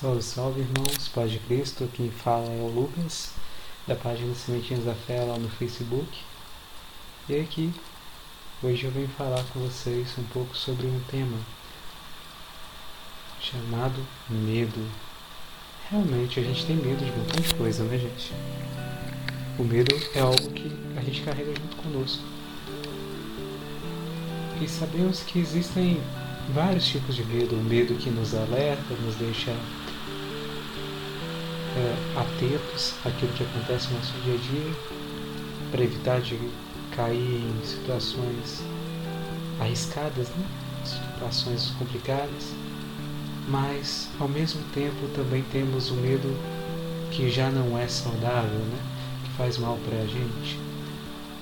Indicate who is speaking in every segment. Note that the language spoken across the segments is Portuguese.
Speaker 1: Salve, salve irmãos, paz de Cristo, quem fala é o Lucas, da página Sementinhas da Fé lá no Facebook. E aqui, hoje eu venho falar com vocês um pouco sobre um tema chamado medo. Realmente a gente tem medo de montão de coisa, né gente? O medo é algo que a gente carrega junto conosco. E sabemos que existem vários tipos de medo. O medo que nos alerta, nos deixa é, atentos àquilo que acontece no nosso dia a dia, para evitar de cair em situações arriscadas, né? situações complicadas. Mas, ao mesmo tempo, também temos o medo que já não é saudável, né? que faz mal para a gente.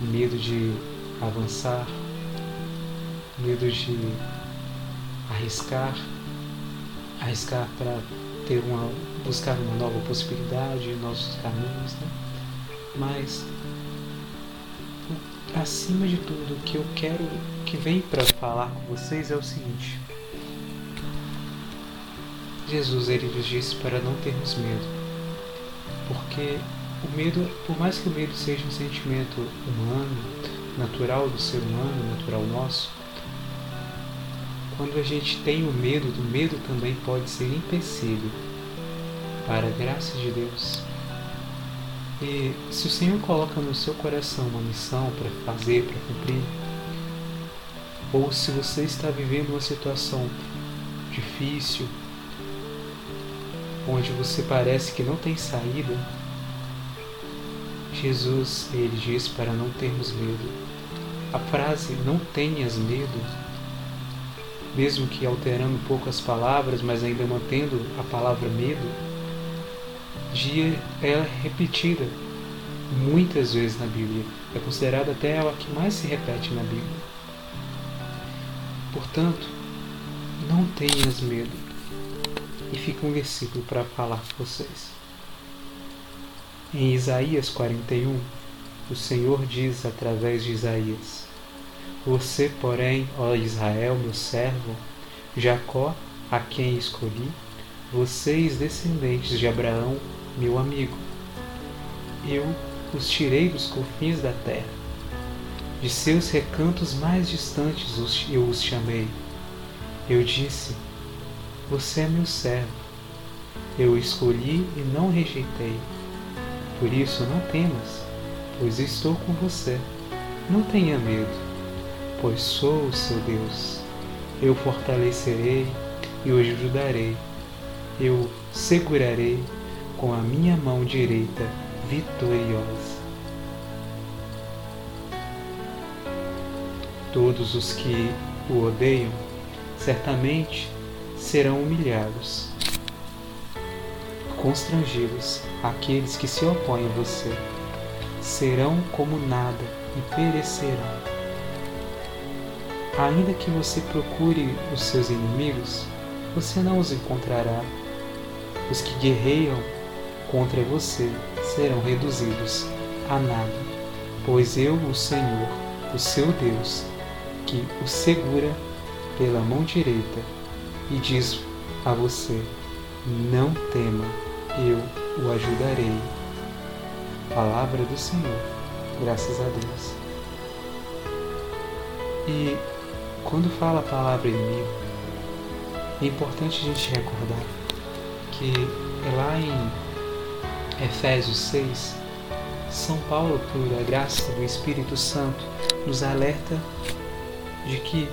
Speaker 1: Medo de avançar, medo de arriscar, arriscar para ter uma, buscar uma nova possibilidade, novos caminhos, né? Mas acima de tudo, o que eu quero que vem para falar com vocês é o seguinte: Jesus ele nos disse para não termos medo, porque o medo, por mais que o medo seja um sentimento humano, natural do ser humano, natural nosso, quando a gente tem o medo, o medo também pode ser empecilho para a graça de Deus. E se o Senhor coloca no seu coração uma missão para fazer, para cumprir, ou se você está vivendo uma situação difícil, onde você parece que não tem saída, Jesus ele diz para não termos medo. A frase não tenhas medo mesmo que alterando um pouco as palavras, mas ainda mantendo a palavra medo, dia é repetida muitas vezes na Bíblia. É considerada até a que mais se repete na Bíblia. Portanto, não tenhas medo. E fica um versículo para falar com vocês. Em Isaías 41, o Senhor diz através de Isaías: você, porém, ó Israel, meu servo, Jacó, a quem escolhi, vocês, descendentes de Abraão, meu amigo, eu os tirei dos confins da terra. De seus recantos mais distantes eu os chamei. Eu disse: Você é meu servo. Eu o escolhi e não rejeitei. Por isso não temas, pois estou com você. Não tenha medo pois sou o seu Deus. Eu fortalecerei e o ajudarei. Eu segurarei com a minha mão direita vitoriosa. Todos os que o odeiam certamente serão humilhados, constrangidos aqueles que se opõem a você, serão como nada e perecerão. Ainda que você procure os seus inimigos, você não os encontrará. Os que guerreiam contra você serão reduzidos a nada, pois eu, o Senhor, o seu Deus, que o segura pela mão direita e diz a você: Não tema, eu o ajudarei. Palavra do Senhor, graças a Deus. E quando fala a palavra inimigo, é importante a gente recordar que é lá em Efésios 6, São Paulo, por a graça do Espírito Santo, nos alerta de que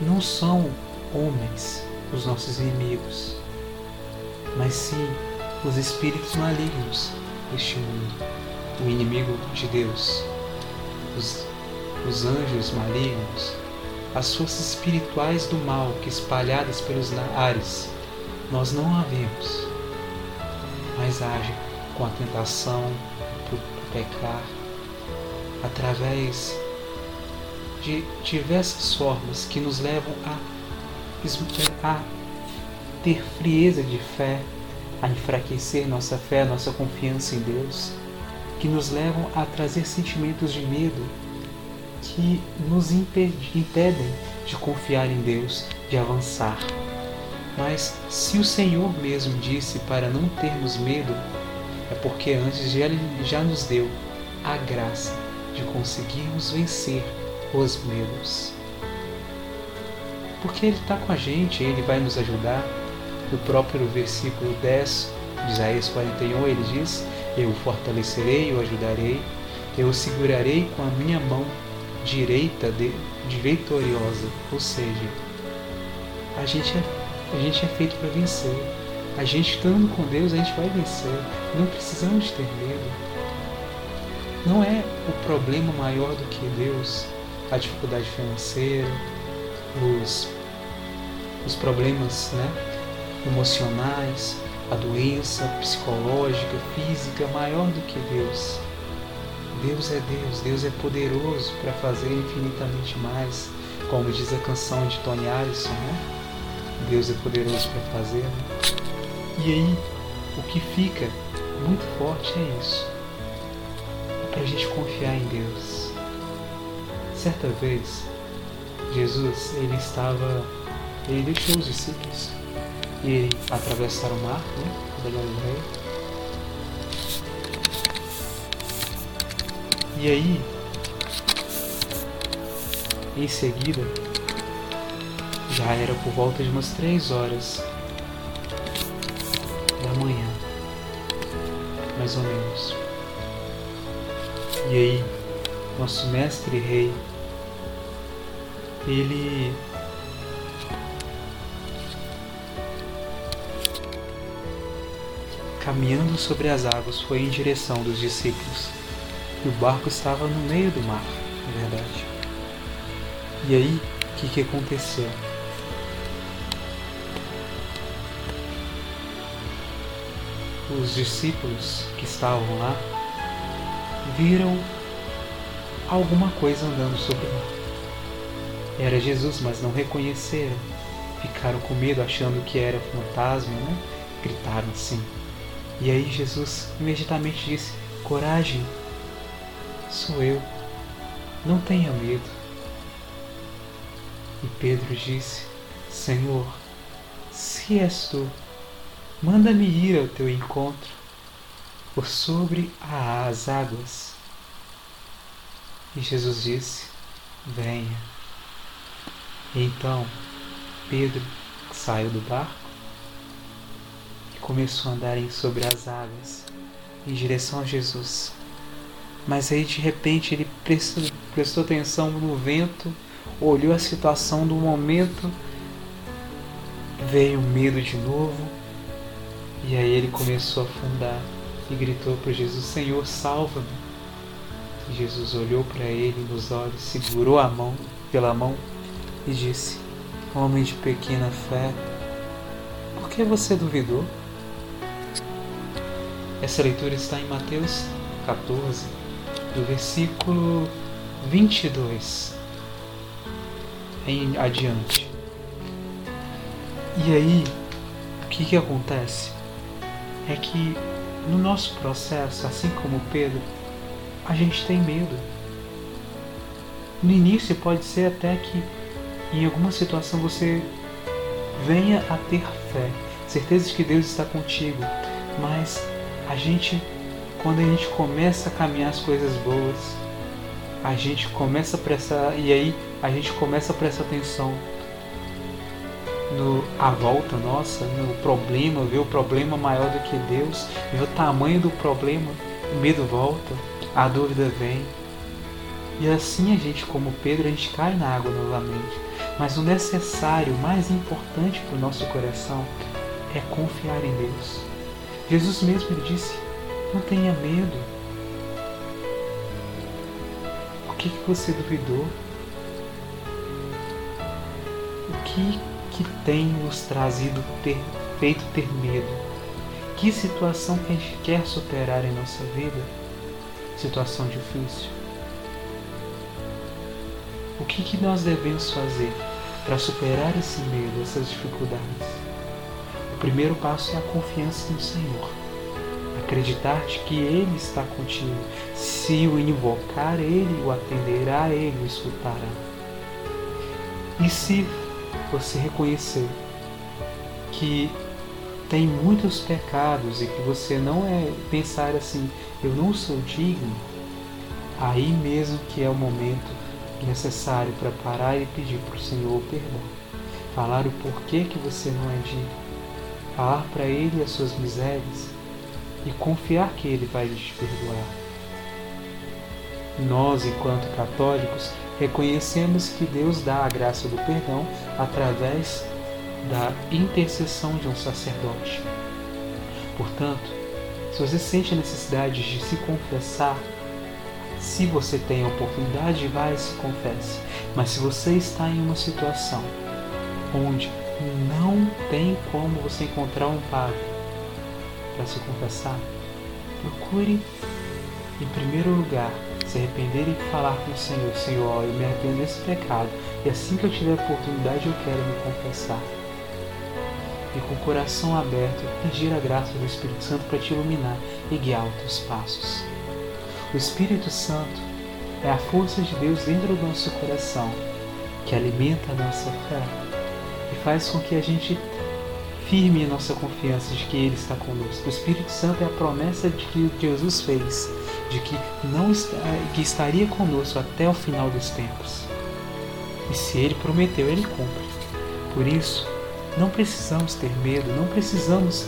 Speaker 1: não são homens os nossos inimigos, mas sim os espíritos malignos deste mundo, o inimigo de Deus, os, os anjos malignos, as forças espirituais do mal que espalhadas pelos ares nós não a vemos, mas agem com a tentação por pecar através de diversas formas que nos levam a, a ter frieza de fé, a enfraquecer nossa fé, nossa confiança em Deus, que nos levam a trazer sentimentos de medo que nos impedem de confiar em Deus, de avançar. Mas se o Senhor mesmo disse para não termos medo, é porque antes já, já nos deu a graça de conseguirmos vencer os medos. Porque Ele está com a gente, Ele vai nos ajudar. No próprio versículo 10 de Isaías 41, ele diz: Eu o fortalecerei, eu ajudarei, eu o segurarei com a minha mão direita de, de vitoriosa. Ou seja, a gente é, a gente é feito para vencer. A gente estando com Deus, a gente vai vencer. Não precisamos ter medo. Não é o problema maior do que Deus, a dificuldade financeira, os, os problemas né, emocionais, a doença psicológica, física, maior do que Deus. Deus é Deus, Deus é poderoso para fazer infinitamente mais, como diz a canção de Tony Allison, né? Deus é poderoso para fazer. Né? E aí, o que fica muito forte é isso. É para a gente confiar em Deus. Certa vez, Jesus, ele estava, ele deixou os discípulos e atravessaram o mar, né, da Galileia. E aí, em seguida, já era por volta de umas três horas da manhã, mais ou menos. E aí, nosso mestre rei, ele caminhando sobre as águas foi em direção dos discípulos. E o barco estava no meio do mar, na verdade. E aí, o que, que aconteceu? Os discípulos que estavam lá viram alguma coisa andando sobre o mar. Era Jesus, mas não reconheceram. Ficaram com medo, achando que era fantasma, né? Gritaram assim. E aí Jesus imediatamente disse: Coragem, sou eu, não tenha medo. E Pedro disse: Senhor, se és tu, Manda-me ir ao teu encontro por sobre as águas. E Jesus disse: Venha. Então Pedro saiu do barco e começou a andar sobre as águas em direção a Jesus. Mas aí de repente ele prestou, prestou atenção no vento, olhou a situação do momento, veio medo de novo e aí ele começou a afundar e gritou para Jesus: Senhor, salva-me. E Jesus olhou para ele nos olhos, segurou a mão pela mão e disse: Homem de pequena fé, por que você duvidou? Essa leitura está em Mateus 14, do versículo 22 em adiante. E aí, o que, que acontece? É que no nosso processo, assim como Pedro, a gente tem medo. No início pode ser até que em alguma situação você venha a ter fé, certeza de que Deus está contigo, mas a gente, quando a gente começa a caminhar as coisas boas, a gente começa a prestar, e aí a gente começa a prestar atenção no a volta nossa, no problema, ver o problema maior do que Deus, ver o tamanho do problema, o medo volta, a dúvida vem. E assim a gente, como Pedro, a gente cai na água novamente. Mas o necessário, o mais importante para o nosso coração é confiar em Deus. Jesus mesmo disse: não tenha medo. O que, que você duvidou? O que que tem nos trazido ter, feito ter medo? Que situação que a gente quer superar em nossa vida? Situação difícil. O que, que nós devemos fazer para superar esse medo, essas dificuldades? O primeiro passo é a confiança no Senhor. Acreditar de que Ele está contigo. Se o invocar, Ele o atenderá, Ele o escutará. E se você reconhecer que tem muitos pecados e que você não é pensar assim, eu não sou digno, aí mesmo que é o momento necessário para parar e pedir para o Senhor perdão. Falar o porquê que você não é digno. Falar para Ele as suas misérias e confiar que Ele vai te perdoar. Nós, enquanto católicos, reconhecemos que Deus dá a graça do perdão através da intercessão de um sacerdote. Portanto, se você sente a necessidade de se confessar, se você tem a oportunidade, vai e se confesse. Mas se você está em uma situação onde não tem como você encontrar um padre para se confessar, procure, em primeiro lugar, se arrepender e falar com o Senhor: Senhor, eu me arrependo desse pecado e assim que eu tiver oportunidade eu quero me confessar. E com o coração aberto, pedir a graça do Espírito Santo para te iluminar e guiar os teus passos. O Espírito Santo é a força de Deus dentro do nosso coração, que alimenta a nossa fé e faz com que a gente firme a nossa confiança de que Ele está conosco. O Espírito Santo é a promessa de que Jesus fez, de que não está, que estaria conosco até o final dos tempos. E se Ele prometeu, Ele cumpre. Por isso, não precisamos ter medo, não precisamos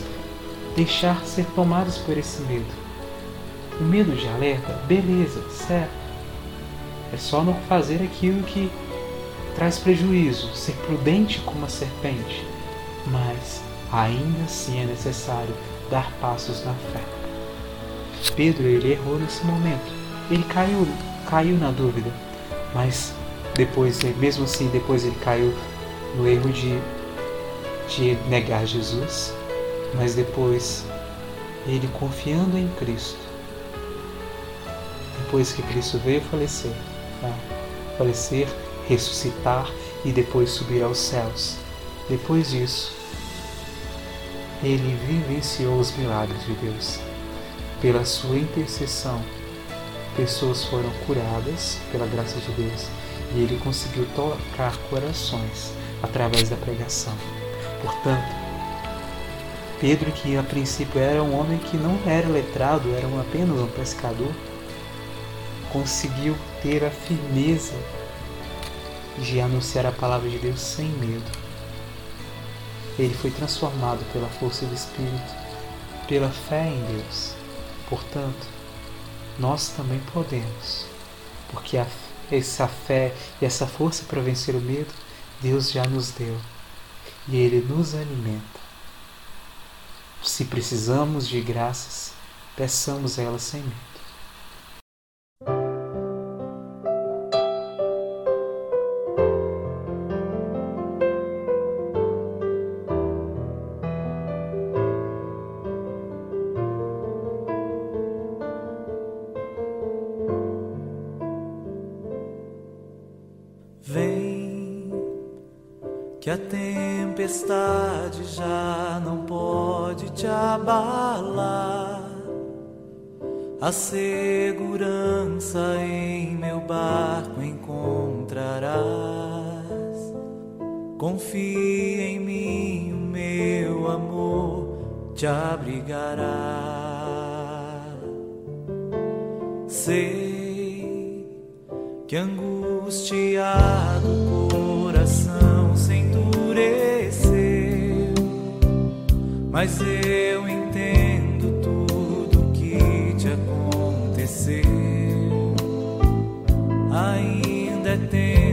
Speaker 1: deixar ser tomados por esse medo o medo de alerta, beleza, certo. É só não fazer aquilo que traz prejuízo, ser prudente como a serpente. Mas ainda assim é necessário dar passos na fé. Pedro ele errou nesse momento. Ele caiu, caiu na dúvida, mas depois, mesmo assim, depois ele caiu no erro de, de negar Jesus, mas depois ele confiando em Cristo, depois que Cristo veio falecer, né? falecer, ressuscitar e depois subir aos céus. Depois disso, ele vivenciou os milagres de Deus. Pela sua intercessão, pessoas foram curadas pela graça de Deus e ele conseguiu tocar corações através da pregação. Portanto, Pedro, que a princípio era um homem que não era letrado, era apenas um pescador, conseguiu ter a firmeza de anunciar a palavra de Deus sem medo. Ele foi transformado pela força do Espírito, pela fé em Deus. Portanto, nós também podemos, porque a, essa fé e essa força para vencer o medo, Deus já nos deu e Ele nos alimenta. Se precisamos de graças, peçamos elas sem medo.
Speaker 2: Que a tempestade já não pode te abalar. A segurança em meu barco encontrarás. Confia em mim, o meu amor te abrigará. Sei que angustiado coração se endureceu, mas eu entendo tudo que te aconteceu. Ainda é tempo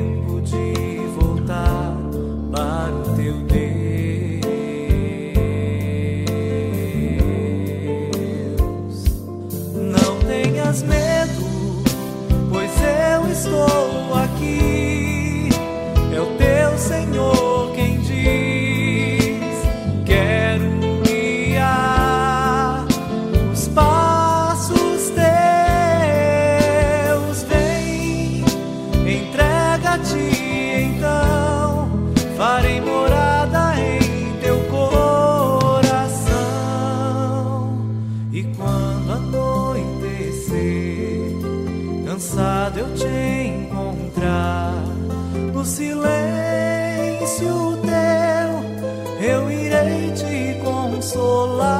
Speaker 2: sei te consolar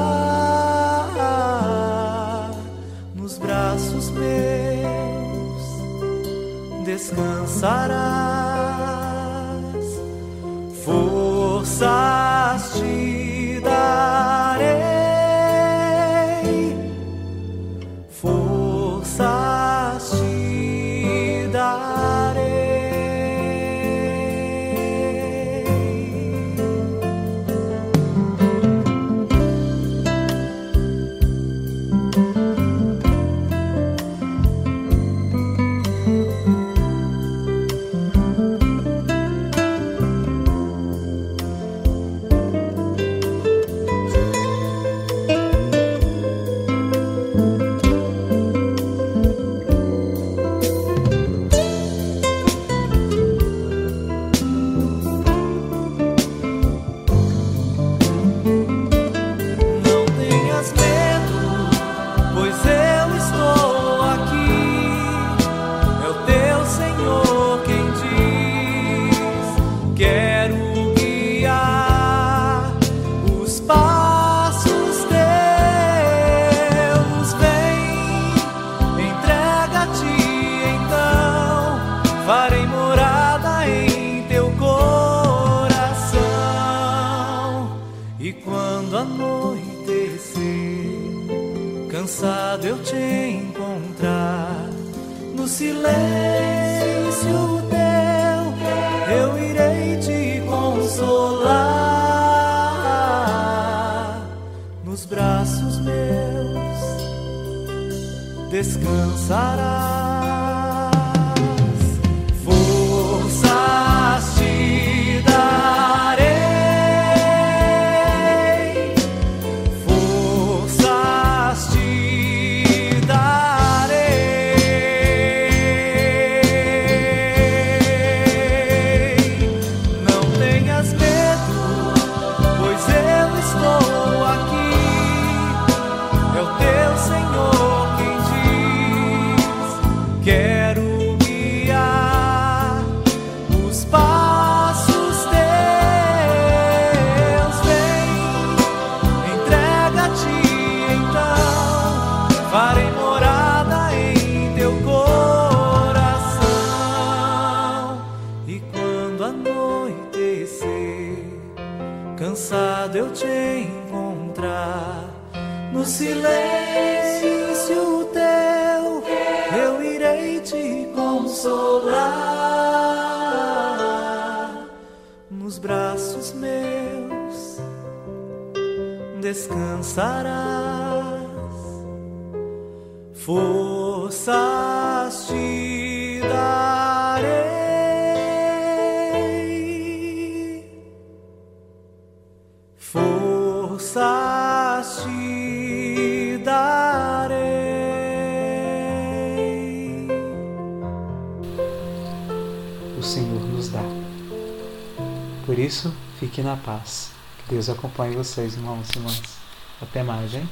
Speaker 2: nos braços meus descansarás. cansado eu te encontrar no silêncio teu, eu irei te consolar nos braços meus descansarás. descansarás, forças te darei, forças te darei.
Speaker 1: O Senhor nos dá. Por isso, fique na paz. Deus acompanhe vocês, irmãos e irmãs. Até mais, hein?